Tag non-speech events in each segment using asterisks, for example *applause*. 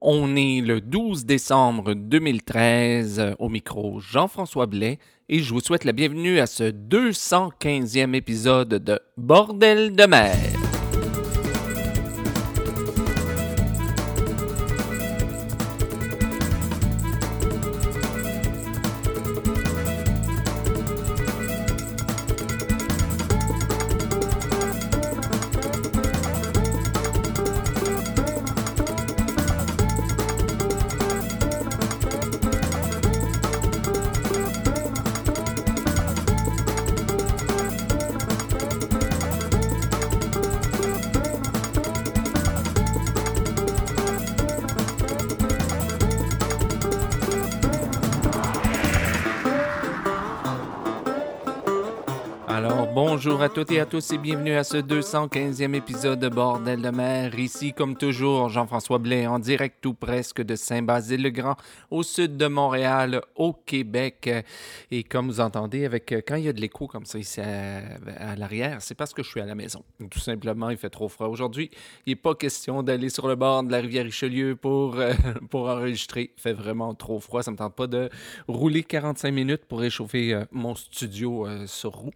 On est le 12 décembre 2013 euh, au micro Jean-François Blais et je vous souhaite la bienvenue à ce 215e épisode de Bordel de mer. Toutes et à tous et bienvenue à ce 215e épisode de Bordel de mer. Ici, comme toujours, Jean-François Blais en direct tout presque de Saint-Basile-le-Grand, au sud de Montréal, au Québec. Et comme vous entendez, avec quand il y a de l'écho comme ça ici à, l'arrière, c'est parce que je suis à la maison. Tout simplement, il fait trop froid aujourd'hui. Il n'est pas question d'aller sur le bord de la rivière Richelieu pour, euh, *laughs* pour enregistrer. Il fait vraiment trop froid. Ça ne me tente pas de rouler 45 minutes pour réchauffer euh, mon studio euh, sur roue.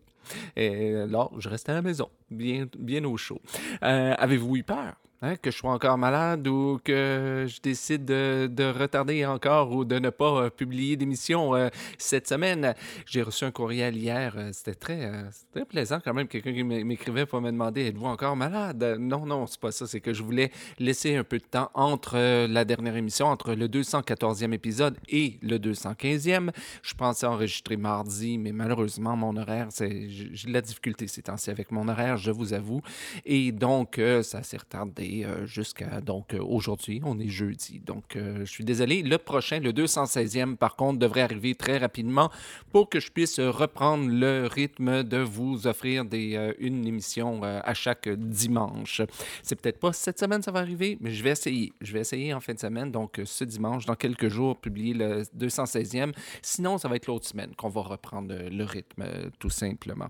Et là, je reste à la maison, bien, bien au chaud. Euh, avez-vous eu peur? Hein, que je sois encore malade ou que je décide de, retarder encore ou de ne pas euh, publier d'émission euh, cette semaine. J'ai reçu un courriel hier. Euh, c'était très, très plaisant quand même. Quelqu'un qui m'écrivait pour me demander Êtes-vous encore malade? Non, non, c'est pas ça. C'est que je voulais laisser un peu de temps entre la dernière émission, entre le 214e épisode et le 215e. Je pensais enregistrer mardi, mais malheureusement, mon horaire, j'ai de la difficulté ces temps-ci avec mon horaire, je vous avoue. Et donc, ça s'est retardé euh, jusqu'à donc euh, aujourd'hui. On est jeudi. Donc, euh, je suis désolé. Le prochain, le 216e, par contre, devrait arriver très rapidement pour que je puisse reprendre le rythme de vous offrir des, une émission à chaque dimanche. C'est peut-être pas cette semaine, ça va arriver, mais je vais essayer. Je vais essayer en fin de semaine, donc ce dimanche, dans quelques jours, publier le 216e. Sinon, ça va être l'autre semaine qu'on va reprendre le rythme, tout simplement.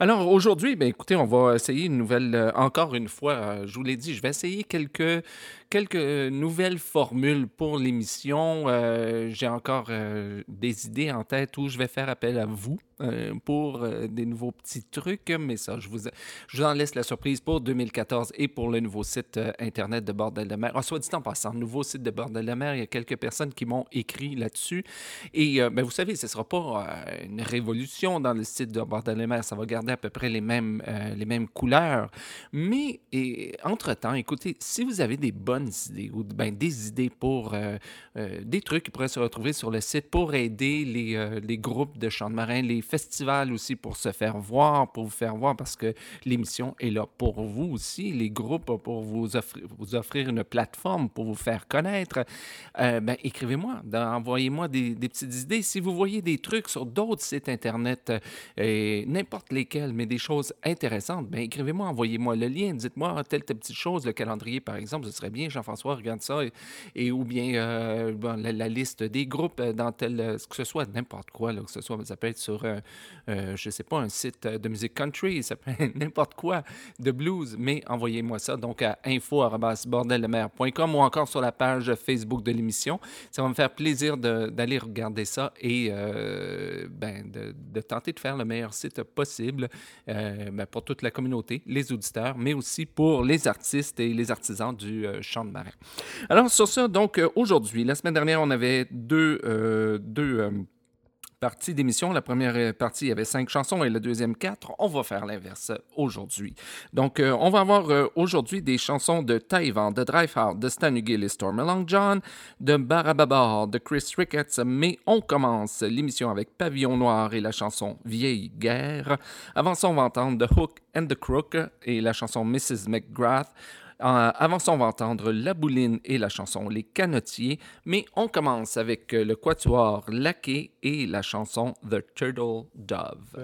Alors, aujourd'hui, ben, écoutez, on va essayer une nouvelle, encore une fois, je vous l'ai dit, je vais essayer quelques, quelques nouvelles formules pour l'émission. Euh, j'ai encore euh, des idées en tête où je vais faire appel à vous. Euh, pour euh, des nouveaux petits trucs, mais ça, je vous, je vous en laisse la surprise pour 2014 et pour le nouveau site euh, Internet de Bordel de mer. Ah, soit dit en passant, nouveau site de Bordel de mer, il y a quelques personnes qui m'ont écrit là-dessus. Et ben, vous savez, ce ne sera pas une révolution dans le site de Bordel de mer, ça va garder à peu près les mêmes, les mêmes couleurs. Mais entre-temps, écoutez, si vous avez des bonnes idées ou ben, des idées pour des trucs qui pourraient se retrouver sur le site pour aider les, les groupes de chants de marins, les festival aussi pour se faire voir, pour vous faire voir, parce que l'émission est là pour vous aussi, les groupes pour vous offrir, vous offrir une plateforme pour vous faire connaître. Euh, ben, écrivez-moi, envoyez-moi des, petites idées. Si vous voyez des trucs sur d'autres sites Internet, euh, n'importe lesquels, mais des choses intéressantes, ben, écrivez-moi, envoyez-moi le lien, dites-moi telle, telle petite chose, le calendrier par exemple, ce serait bien, Jean-François, regarde ça, et, ou bien euh, la, liste des groupes dans tel, que ce soit n'importe quoi, que ce soit, ça peut être sur euh, je ne sais pas, un site de musique country, ça peut être n'importe quoi, de blues, mais envoyez-moi ça donc à info.bordeldemer.com ou encore sur la page Facebook de l'émission. Ça va me faire plaisir d'aller regarder ça et euh, ben, de, tenter de faire le meilleur site possible euh, ben, pour toute la communauté, les auditeurs, mais aussi pour les artistes et les artisans du chant de marin. Alors sur ça, donc aujourd'hui, la semaine dernière, on avait deux, deux partie d'émission. La première euh, partie, il y avait cinq chansons et la deuxième quatre. On va faire l'inverse aujourd'hui. Donc, euh, on va avoir euh, aujourd'hui des chansons de Taïwan, de Dreyfus, de Stan Gill et Storm John, de Barababar, de Chris Ricketts. Mais on commence l'émission avec Pavillon Noir et la chanson Vieille Guerre. Avant ça, on va entendre The Hook and the Crook et la chanson Mrs. McGrath. Avant ça, on va entendre La Bouline et la chanson Les Canotiers, mais on commence avec le quatuor Laqué et la chanson The Turtle Dove.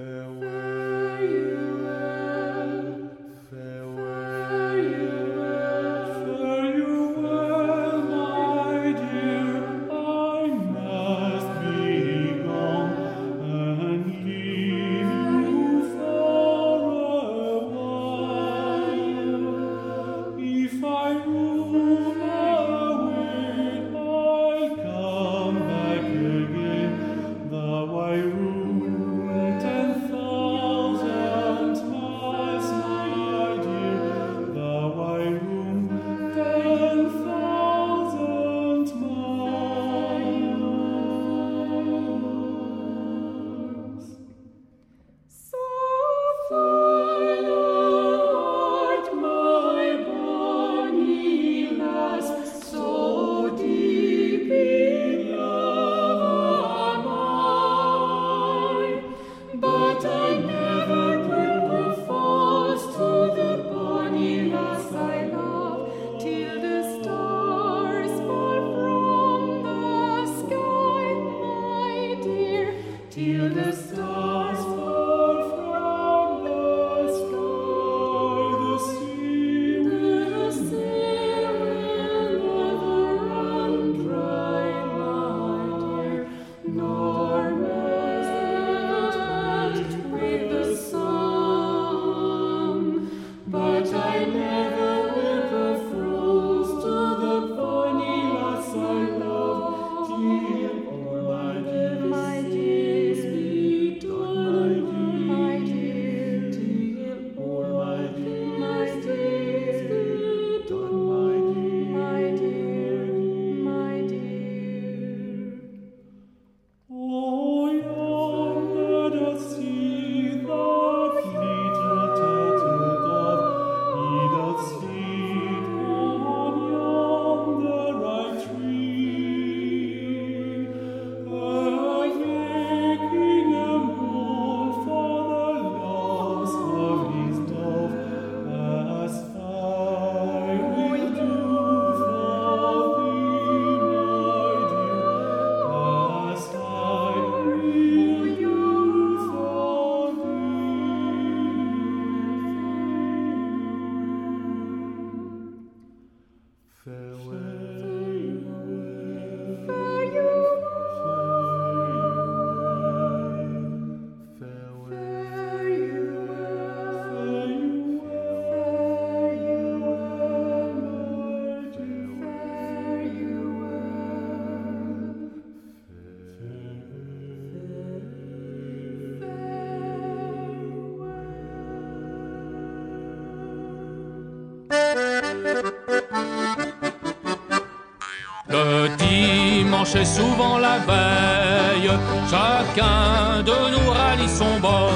Est souvent la veille, chacun de nous rallie son bord.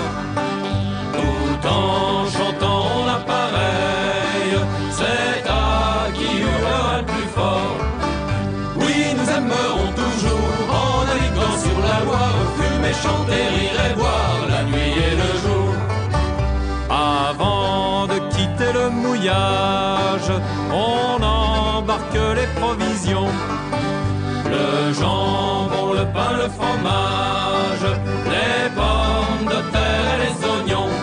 Tout en chantant l'appareil, c'est à qui hurlera le plus fort. Oui, nous aimerons toujours en naviguant sur la Loire, fumer, chanter, rire et boire la nuit et le jour. Avant de quitter le mouillage, on embarque les provisions. Le jambon, le pain, le fromage, les pommes de terre les oignons.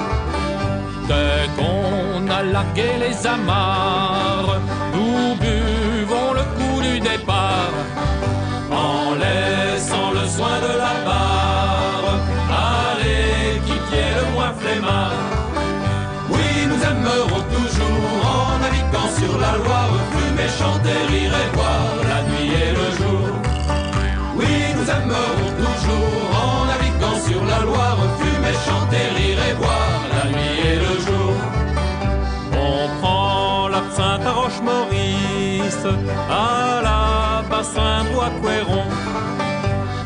Dès qu'on a largué les amarres, À la bassin ou à Couéron.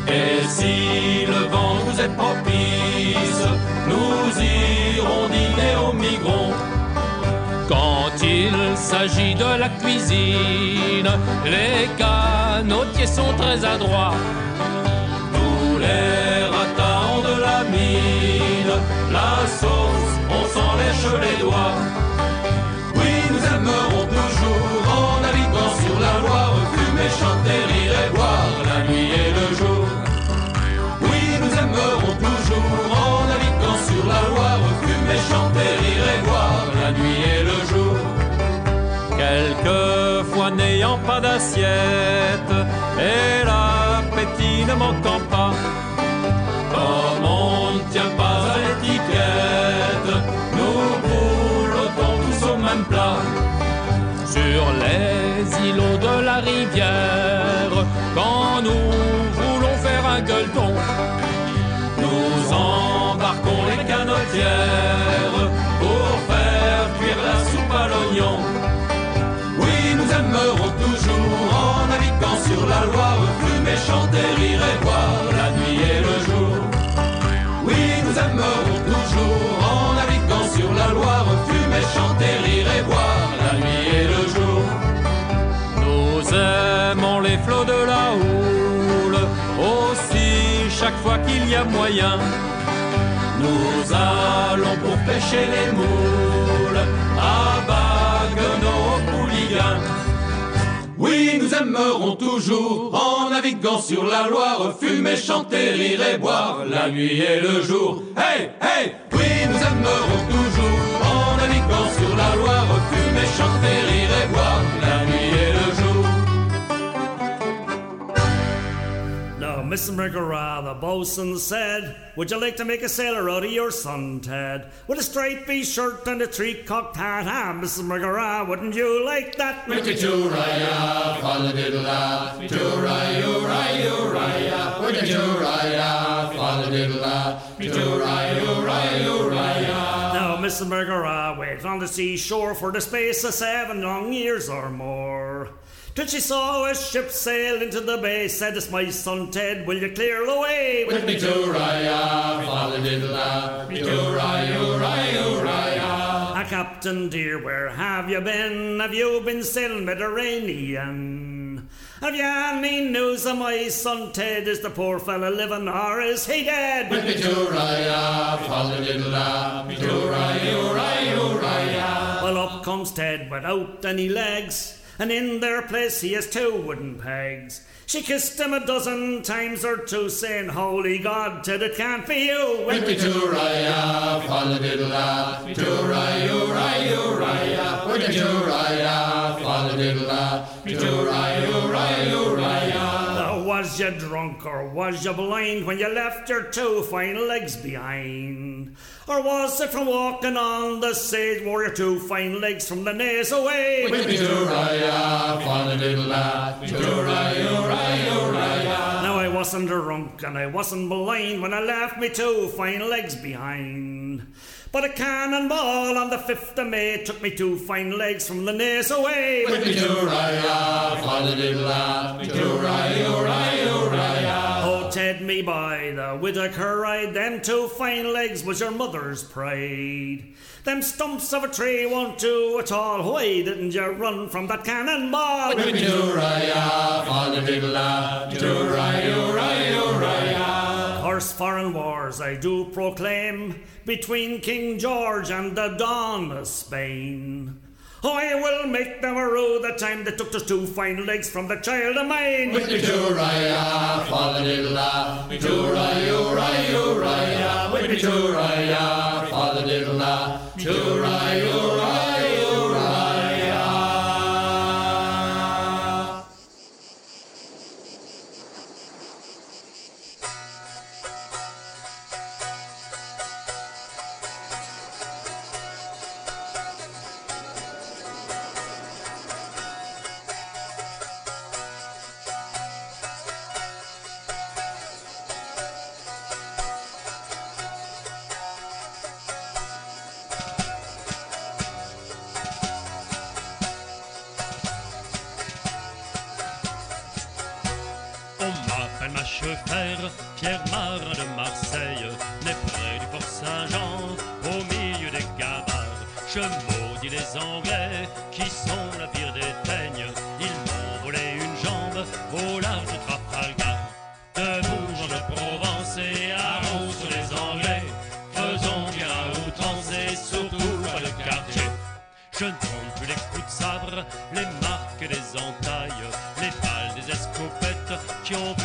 Et si le vent nous est propice, nous irons dîner au Migron. Quand il s'agit de la cuisine, les canotiers sont très adroits. Nous les ratons de la mine, la sauce, on s'en lèche les doigts. Chanter, rire et boire la nuit et le jour. Oui, nous aimerons toujours en naviguant sur la Loire, fumer, chanter, rire et boire la nuit et le jour. Quelquefois n'ayant pas d'assiette et l'appétit ne manquant pas, îlots de la rivière, quand nous voulons faire un gueuleton, nous embarquons les canotières pour faire cuire la soupe à l'oignon. Oui, nous aimerons toujours en naviguant sur la Loire, fumer, chanter, rire et boire flots de la houle, aussi chaque fois qu'il y a moyen. Nous allons pour pêcher les moules, à Baguenot, Pouliguen. Oui, nous aimerons toujours en naviguant sur la Loire, fumer, chanter, rire et boire la nuit et le jour. Hey, hey, oui, nous aimerons Mrs. McGrath, the bosun said, Would you like to make a sailor out of your son, Ted? With a stripy shirt and a three cocked hat, ah, Mrs. McGrath, wouldn't you like that? Wiki tooraya, falla diddle da, tooraya, uraya, uraya, wiki tooraya, falla diddle da, tooraya, uraya, uraya. Now, Mrs. McGrath waited on the seashore for the space of seven long years or more. Till she saw a ship sail into the bay, said, It's my son Ted, will you clear away? With me tooraya, falla diddle da, tooraya, uraya, uraya. Ah, Captain dear, where have you been? Have you been sailing Mediterranean? Have you any news of my son Ted? Is the poor fella living or is he dead? With me tooraya, falla diddle da, tooraya, uraya, uraya. Well, up comes Ted without any legs, and in their place he has two wooden pegs. She kissed him a dozen times or two, saying, Holy God, Ted, it can't be you. Me tooraya, da, tooraya, tooraya, diddle da, tooraya, uraya, uraya. Now, was you drunk or was you blind when you left your two fine legs behind? Or was it from walking on the stage wore your two fine legs from the knees away? With me tooraya, falla diddle da, tooraya, uraya, uraya. Now I wasn't drunk and I wasn't blind when I left me two fine legs behind. But a cannonball on the 5th of May took me two fine legs from the nace away. With me tooraya, father dibbla, me tooraya, ooraya, oh, ooraya. Oh, oh, Ted, me by the Whitaker ride, them two fine legs was your mother's pride. Them stumps of a tree won't do at all. Why didn't you run from that cannonball? With me tooraya, father dibbla, tooraya, ooraya, oh, ooraya fierce foreign wars I do proclaim between King George and the Don of Spain. I will make them rue the time they took those two fine legs from the child of mine. With the Uriah, Father with Uriah, Uriah, Uriah, with the Uriah, Father Uriah, your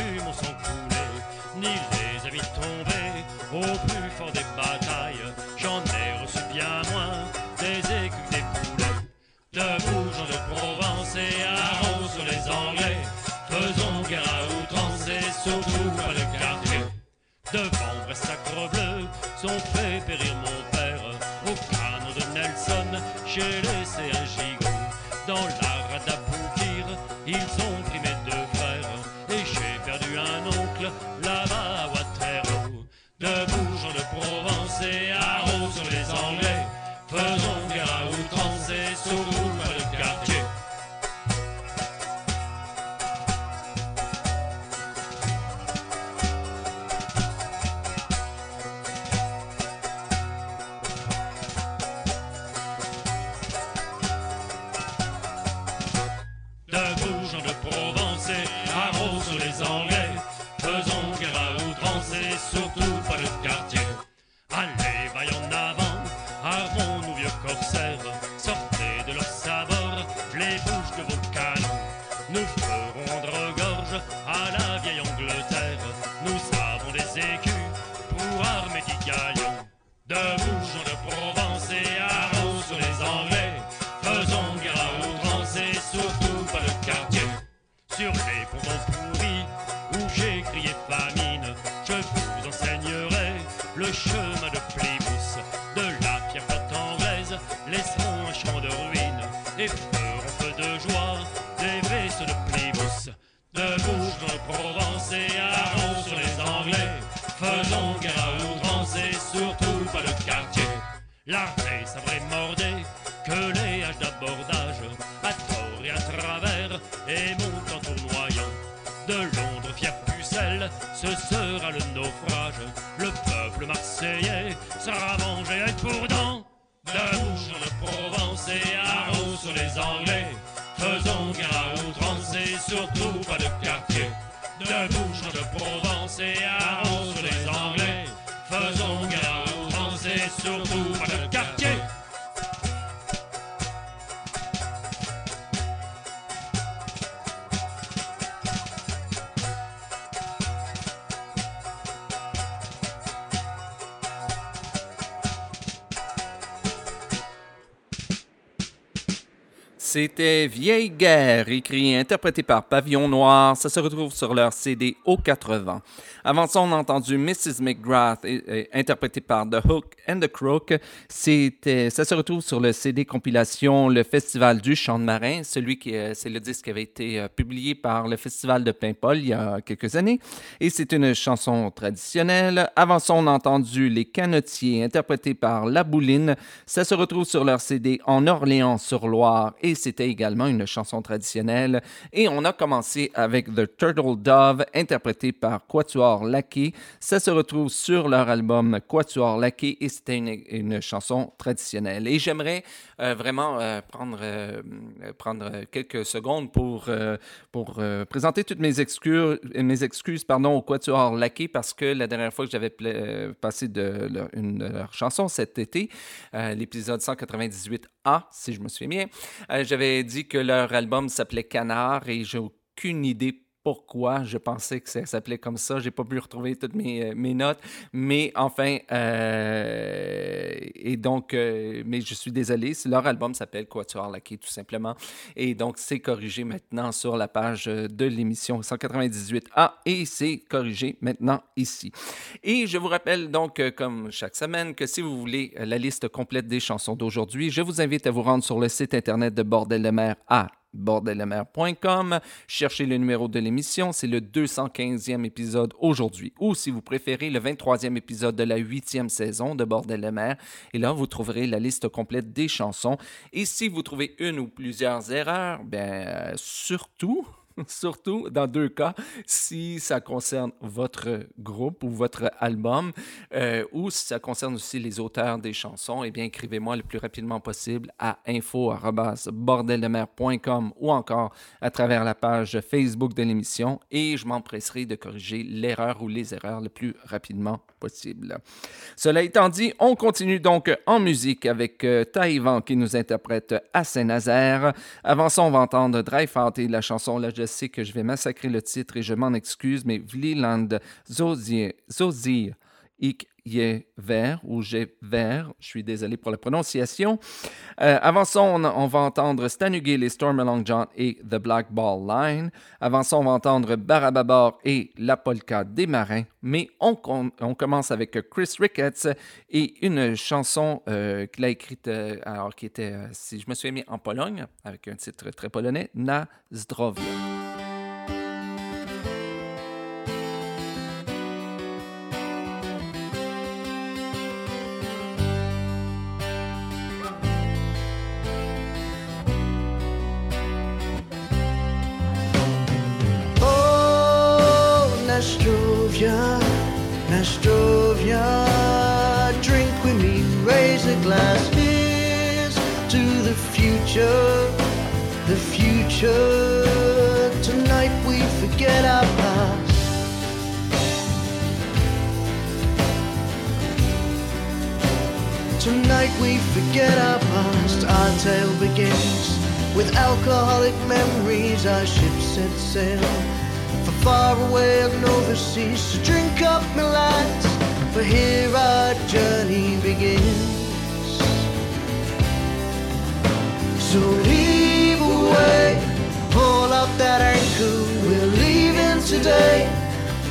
C'était Vieille Guerre, écrit et interprété par Pavillon Noir. Ça se retrouve sur leur CD Au 80. Avant ça, on a entendu Mrs. McGrath, interprété par The Hook and the Crook. Ça se retrouve sur le CD compilation Le Festival du Chant de Marin. Celui qui, euh, c'est le disque qui avait été euh, publié par le Festival de Paimpol il y a quelques années. Et c'est une chanson traditionnelle. Avant ça, on a entendu Les Canotiers, interprété par La Bouline. Ça se retrouve sur leur CD En Orléans-sur-Loire et c'était également une chanson traditionnelle. Et on a commencé avec The Turtle Dove, interprété par Quatuor Lackey. Ça se retrouve sur leur album Quatuor Lackey et c'était une, chanson traditionnelle. Et j'aimerais euh, vraiment euh, prendre, euh, prendre quelques secondes pour, pour présenter toutes mes excuses, mes excuses pardon, au Quatuor Lackey parce que la dernière fois que j'avais passé de leur, une, leur chanson cet été, l'épisode 198A, si je me souviens bien, j'avais dit que leur album s'appelait Canard et j'ai aucune idée pourquoi je pensais que ça s'appelait comme ça. J'ai pas pu retrouver toutes mes, euh, mes notes, mais enfin, euh, et donc, euh, mais je suis désolé, leur album s'appelle Quatuor Laqué, tout simplement, et donc c'est corrigé maintenant sur la page de l'émission 198A et c'est corrigé maintenant ici. Et je vous rappelle donc, comme chaque semaine, que si vous voulez la liste complète des chansons d'aujourd'hui, je vous invite à vous rendre sur le site internet de Bordel de Mer à bordellemer.com. Cherchez le numéro de l'émission, c'est le 215e épisode aujourd'hui, ou si vous préférez, le 23e épisode de la 8e saison de Bordel de mer. Et là, vous trouverez la liste complète des chansons. Et si vous trouvez une ou plusieurs erreurs, bien, euh, surtout, *laughs* surtout dans deux cas, si ça concerne votre groupe ou votre album, euh, ou si ça concerne aussi les auteurs des chansons, eh bien, écrivez-moi le plus rapidement possible à info.bordeldemer.com ou encore à travers la page Facebook de l'émission et je m'empresserai de corriger l'erreur ou les erreurs le plus rapidement possible. Cela étant dit, on continue donc en musique avec euh, Taïwan qui nous interprète à Saint-Nazaire. Avant ça, on va entendre Drive et la chanson La sais que je vais massacrer le titre et je m'en excuse, mais Vliland Zozier, Zozier ik vert ou j'ai vert. Je suis désolé pour la prononciation. Euh, avant ça, on, va entendre Stanugay, les Storm Along John et The Black Ball Line. Avant ça, on va entendre Barababor et La Polka des Marins. Mais on, commence avec Chris Ricketts et une chanson euh, qu'il a écrite, euh, alors qui était, si je me souviens bien, en Pologne, avec un titre très polonais, Na Zdrowia. Future. Tonight we forget our past. Tonight we forget our past. Our tale begins with alcoholic memories. Our ship set sail for far away and overseas. So drink up, my lads, for here our journey begins. So leave away, up that anchor, we're leaving today.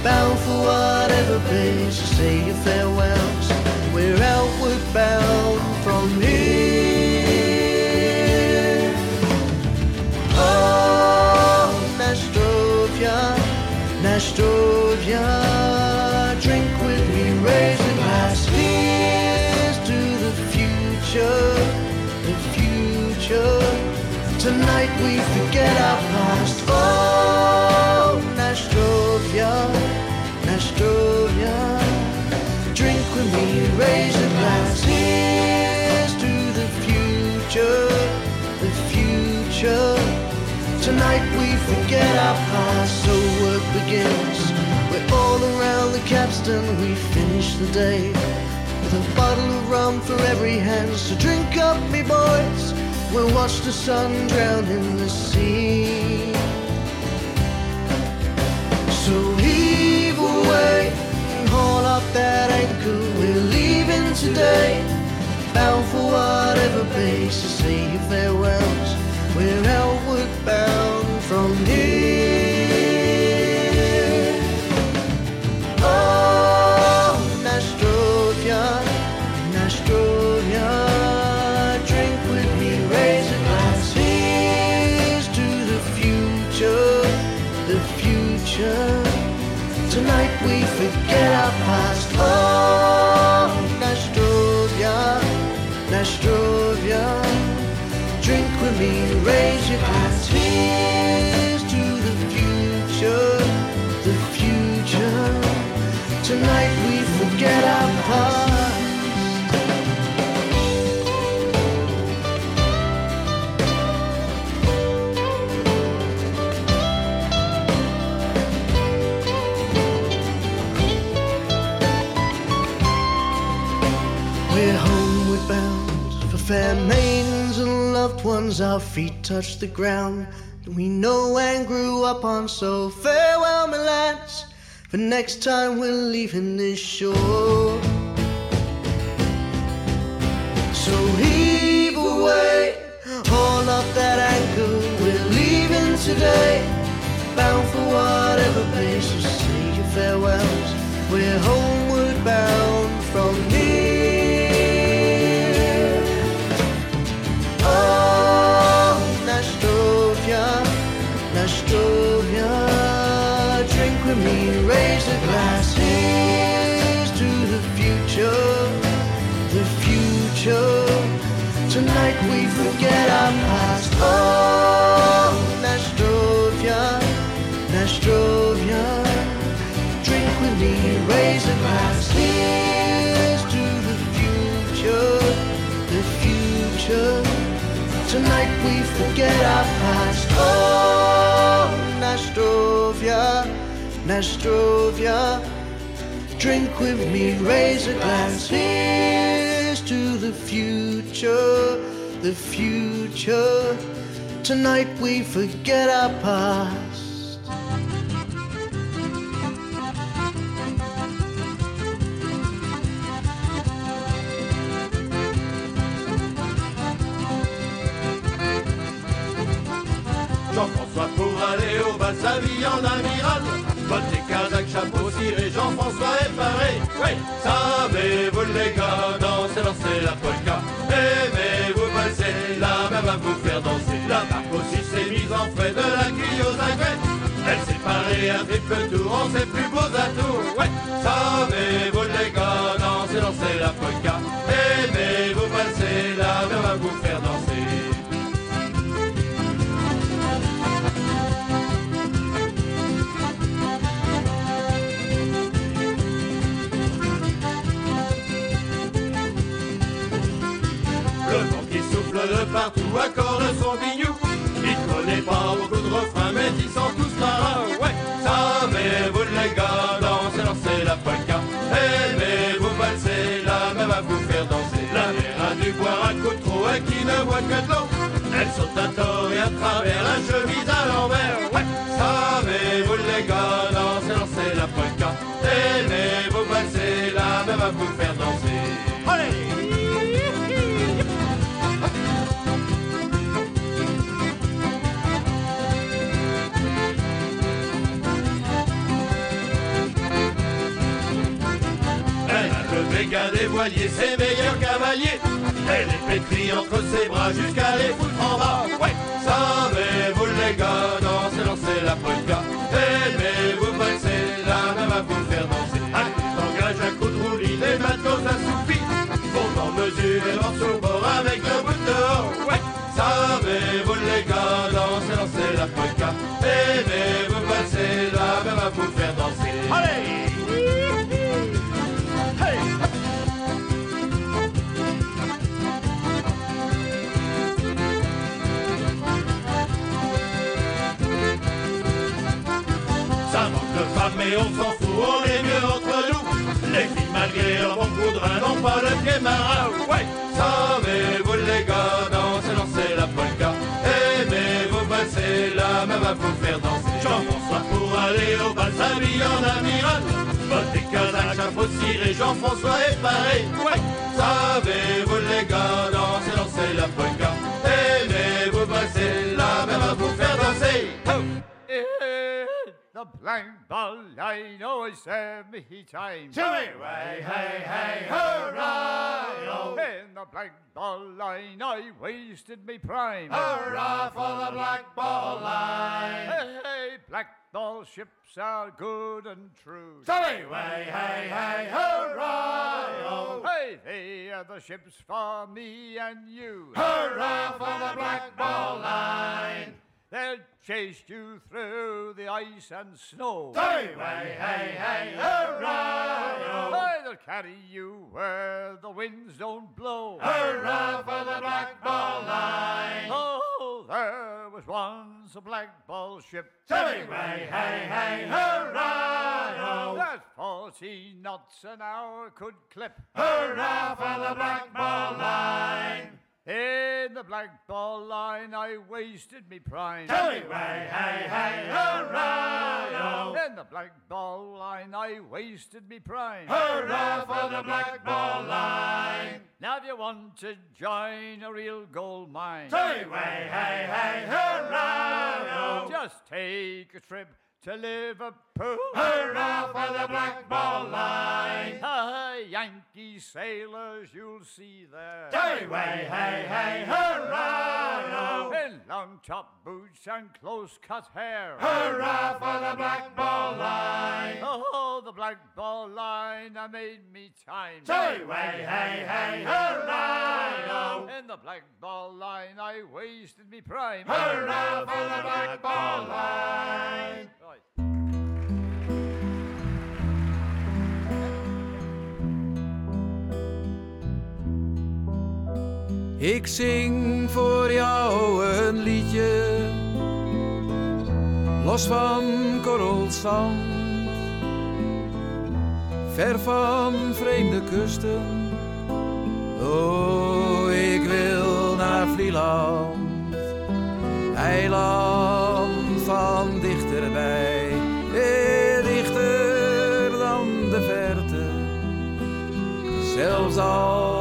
Bound for whatever place, say your farewells. We're outward bound from here. Oh, Nastrovia. Drink with me, raise a glass. Here's to the future, the future. Tonight we forget our past. Oh, Nastrovia, Nastrovia. Drink with me, raise a glass. Here's to the future, the future. Tonight we forget our past, so work begins. We're all around the capstan, we finish the day. With a bottle of rum for every hand, so drink up, me boys. We'll watch the sun drown in the sea. So heave away and haul up that anchor. We're leaving today, bound for whatever place to say farewells We're outward bound from here. Yes. Ones. Our feet touch the ground that we know and grew up on. So farewell, my lads. For next time we're leaving this shore. So heave away all up that anchor. We're leaving today, bound for whatever place. So say your farewells. We're homeward bound from here. Future, the future. Tonight we forget our past. Oh, Nastrovia, Nastrovia, drink with me, raise a glass. Here's to the future, the future. Tonight we forget our past. Oh, Nastrovia, Nastrovia. Drink with me, raise a glass. Here's to the future, the future. Tonight we forget our past. Et casaques, chapeau ciré, Jean-François est paré. Oui, savez-vous les gars, danser, danser la polka. Aimez-vous valser, la même va vous faire danser. La marque aussi s'est mise en frais de la quille aux. Elle s'est parée un triple tour en ses plus partout accorde son bignou. Il connaît pas beaucoup de refrains, mais ils sont tous marins. Ouais, savez-vous les gars, danser, danser la polka. Aimez-vous valser, la même à vous faire danser. La mer a dû boire un coup de trop et qui ne boit que de l'eau. Elle saute à tort et à travers la chemise à l'envers. Ouais, savez-vous les gars, danser, danser la polka. Aimez-vous valser, la même à vous faire danser. Des voiliers, ses meilleurs cavaliers. Elle est pétrie entre ses bras jusqu'à les foutre en bas. Ouais, savez-vous les gars, danser, danser la polka. Mais on s'en fout, on est mieux entre nous. Les filles malgré leur bon rein n'ont pas le pied marin Ouais, savez-vous les gars, danser, danser la polka. Aimez-vous valser, la même à vous faire danser. Jean-François pour aller au bal s'habille en amiral. Bottes et casaques, chapeau ciré, Jean-François est pareil Ouais, savez-vous les gars, danser, danser la polka the black ball line always oh, served me time. Jimmy, way, hey, hey, hurrah! Oh. In the black ball line, I wasted me prime. Hurrah for the black ball line! Hey, hey, black ball ships are good and true. Jimmy, way, hey, hey, hurrah! Oh. Hey, they are the ships for me and you. Hurrah for the black ball line! They'll chase you through the ice and snow. Hey, way, hey, hey, hurrah! Hey, they'll carry you where the winds don't blow. Hurrah for the black ball line! Oh, there was once a black ball ship. Jimmy, way, hey, hey, hurrah! That 40 knots an hour could clip. Hurrah for the black ball line! In the black ball line, I wasted me prime. Jimmy, way, hey, hey, hurrah! In the black ball line, I wasted me prime. Hurrah for the black ball line! Now, if you want to join a real gold mine, Jimmy, way, hey, hey, hurrah! just take a trip to Liverpool. Hurrah for the black ball line! Yankee sailors you'll see there. Jimmy, way, hey, hey, hurrah! In long top boots and close cut hair. Hurrah for the black ball line! Oh, the black ball line, I made me time. Hey, way, hey, hey, hurrah! In the black ball line, I wasted me prime. Hurrah for the black ball line! Right. Ik zing voor jou een liedje, los van korrelzand, ver van vreemde kusten. Oh, ik wil naar Vlieland, eiland van dichterbij, eh, dichter dan de verte zelfs als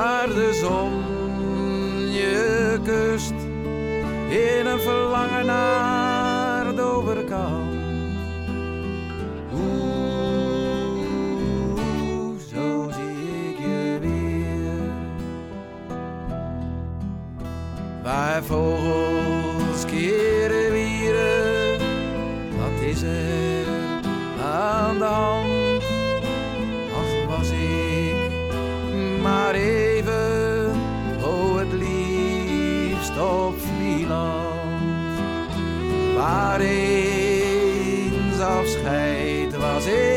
waar de zon je kust in een verlangen naar de overkant. Zo zie ik je weer waar vogels así.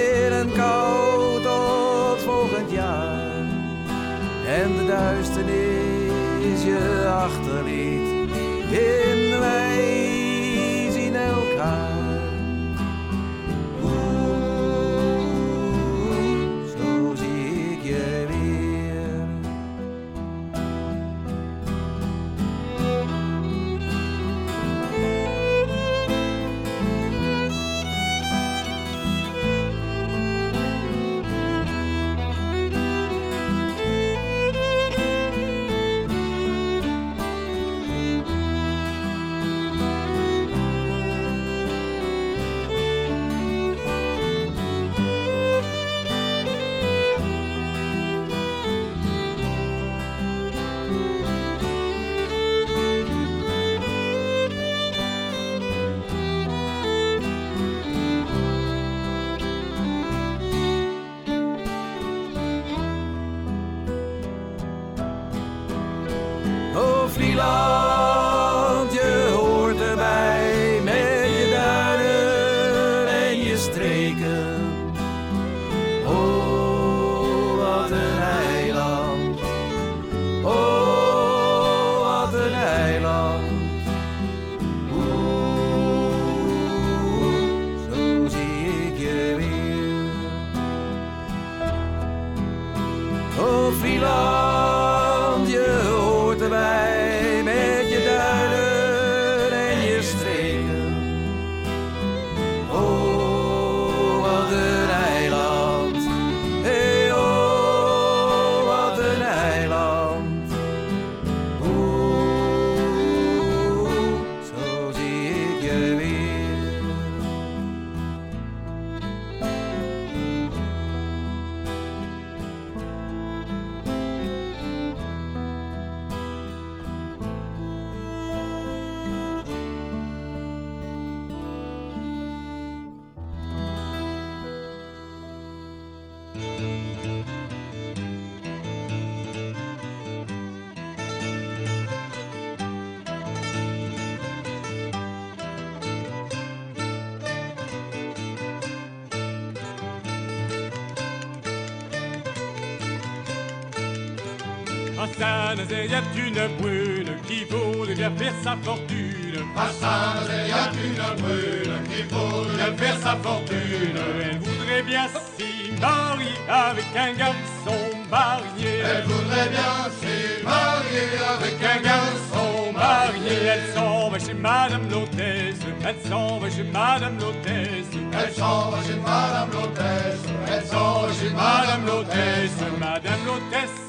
Y a une brune qui voudrait bien faire sa fortune. Y a une brune qui voudrait faire sa fortune. Elle voudrait bien s'y marier avec un garçon marié. Elle voudrait bien s'y marier avec un garçon marié. Elle s'en va chez Madame l'hôtesse. Elle s'en va chez Madame l'hôtesse. Elle s'en va chez Madame l'hôtesse. Elle s'en va chez Madame l'hôtesse. Madame l'hôtesse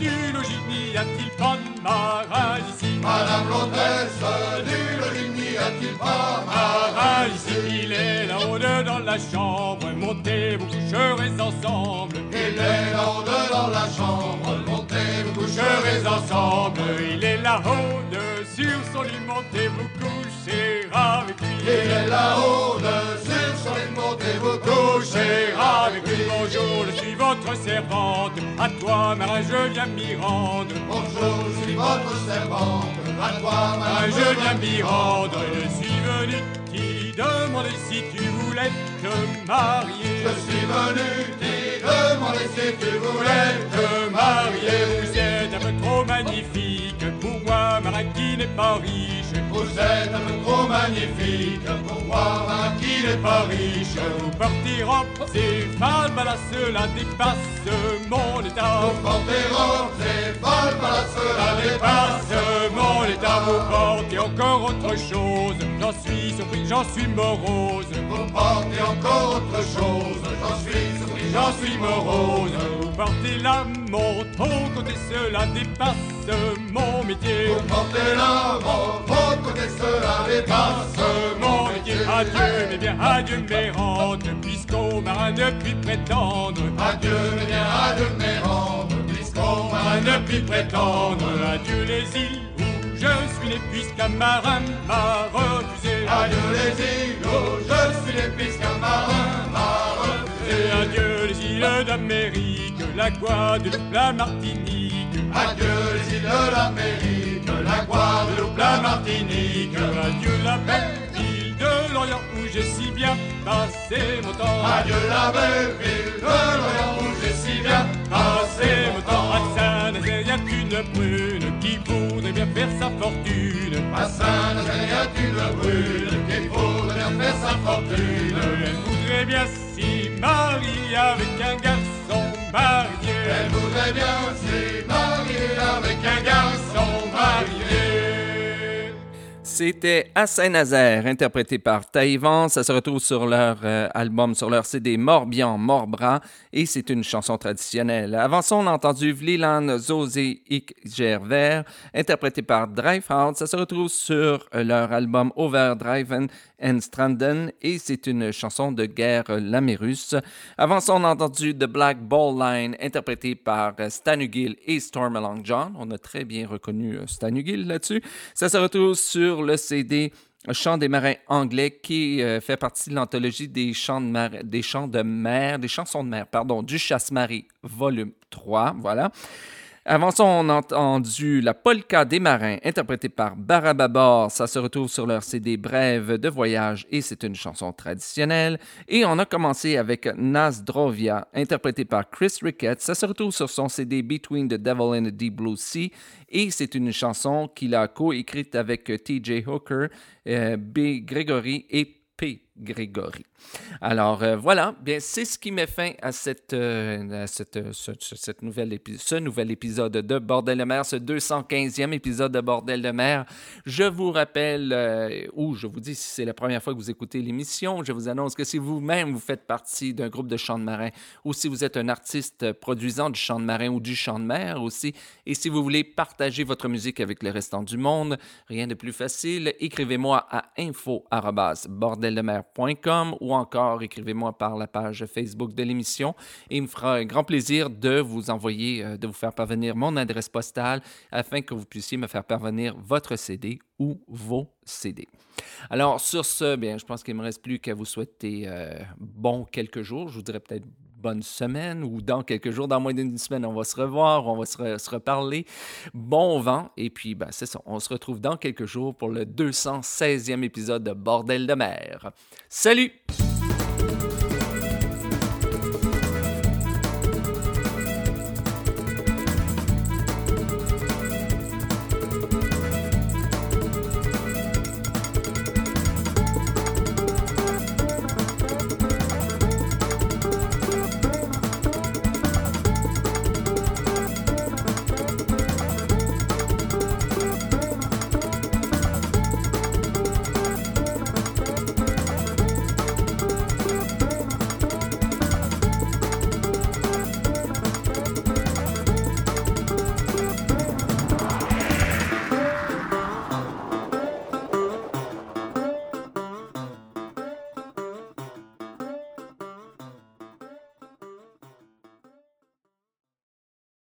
du logis, a-t-il pas de marin ici Madame l'hôtesse du logis, n'y a-t-il pas marin ici Il est là-haut dans la chambre, montez, vous coucherez ensemble. Il est là-haut dans la chambre, montez, vous coucherez ensemble. Il est là-haut sur son lit, montez, vous coucherez avec lui. Il est là-haut sur son lit, montez, vous coucherez votre servante, à toi, marin, je viens m'y rendre. Bonjour, je suis votre servante, à toi, marin, je viens m'y rendre. Je suis venu t'y demander si tu voulais te marier. Je suis venu t'y demander si tu voulais te marier. Vous êtes trop magnifique pour moi, qui n'est pas riche. Vous êtes un peu trop magnifique pour moi, marin qui n'est pas riche. Vous portez robes et femmes, là cela dépasse mon état. Vous portez robes et femmes, là cela dépasse mon état. Vous portez encore autre chose, j'en suis surpris, j'en suis morose. Vous portez encore autre chose, j'en suis surpris, j'en suis morose. Vous portez la montre, côté cela dépasse mon métier. Vous portez la au côté cela dépasse mon métier. Adieu, mais bien adieu mes rentes, puisqu'au marin ne puis prétendre. Adieu, mais bien adieu mes rentes, puisqu'au marin ne puis prétendre. Adieu les îles où je suis né, puisqu'un marin m'a refusé. Adieu les îles où je suis né, puisqu'un marin m'a refusé. Adieu les îles d'Amérique, la Guadeloupe, la Martinique. Adieu les îles de l'Amérique, la Guadeloupe, la Martinique. Adieu la belle ville de l'Orient où j'ai si bien passé mon temps. Adieu la belle ville de l'Orient où j'ai si bien passé mon temps. À Saint-Nazaire, y a une brune qui voudrait bien faire sa fortune. À Saint-Nazaire, y a une brune qui voudrait bien faire sa fortune. Elle voudrait bien s'y marier avec un Elle voudrait bien s'y marier avec un garçon marié. C'était à Saint-Nazaire, interprété par Taïwan. Ça se retrouve sur leur euh, album, sur leur CD Morbihan, Morbran, et c'est une chanson traditionnelle. Avant ça, on a entendu Vlilan Zosé Ik Gerver, interprété par Drivehouse. Ça se retrouve sur euh, leur album Overdriven and Stranden, et c'est une chanson de guerre lamérus. Avant ça, on a entendu The Black Ball Line, interprété par euh, Stan Hugill et Storm Along John. On a très bien reconnu Stan Hugill là-dessus. Ça se retrouve sur le CD Chant des marins anglais qui euh, fait partie de l'anthologie des chants de mer, des chants de mer, des chansons de mer, pardon, du Chasse-Marie, volume 3, voilà. Avant ça, on a entendu La Polka des marins, interprétée par Barababor. Ça se retrouve sur leur CD Brève de voyage et c'est une chanson traditionnelle. Et on a commencé avec Nasdrovia, interprétée par Chris Ricketts. Ça se retrouve sur son CD Between the Devil and the Deep Blue Sea et c'est une chanson qu'il a coécrite avec TJ Hooker, euh, B. Gregory et P. Grégory. Alors euh, voilà, bien c'est ce qui met fin à cette, euh, cette, euh, ce, cette nouvelle ce nouvel épisode de Bordel de mer, ce 215e épisode de Bordel de mer. Je vous rappelle, ou je vous dis si c'est la première fois que vous écoutez l'émission, je vous annonce que si vous-même vous faites partie d'un groupe de chant de marin, ou si vous êtes un artiste produisant du chant de marin ou du chant de mer aussi, et si vous voulez partager votre musique avec le restant du monde, rien de plus facile, écrivez-moi à ou encore écrivez-moi par la page Facebook de l'émission et il me fera un grand plaisir de vous envoyer, euh, de vous faire parvenir mon adresse postale afin que vous puissiez me faire parvenir votre CD ou vos CD. Alors sur ce, bien, je pense qu'il ne me reste plus qu'à vous souhaiter euh, bon quelques jours. Je vous dirais peut-être bonne semaine ou dans quelques jours, dans moins d'une semaine, on va se revoir, on va se, se reparler. Bon vent. Et puis, ben, c'est ça. On se retrouve dans quelques jours pour le 216e épisode de Bordel de mer. Salut!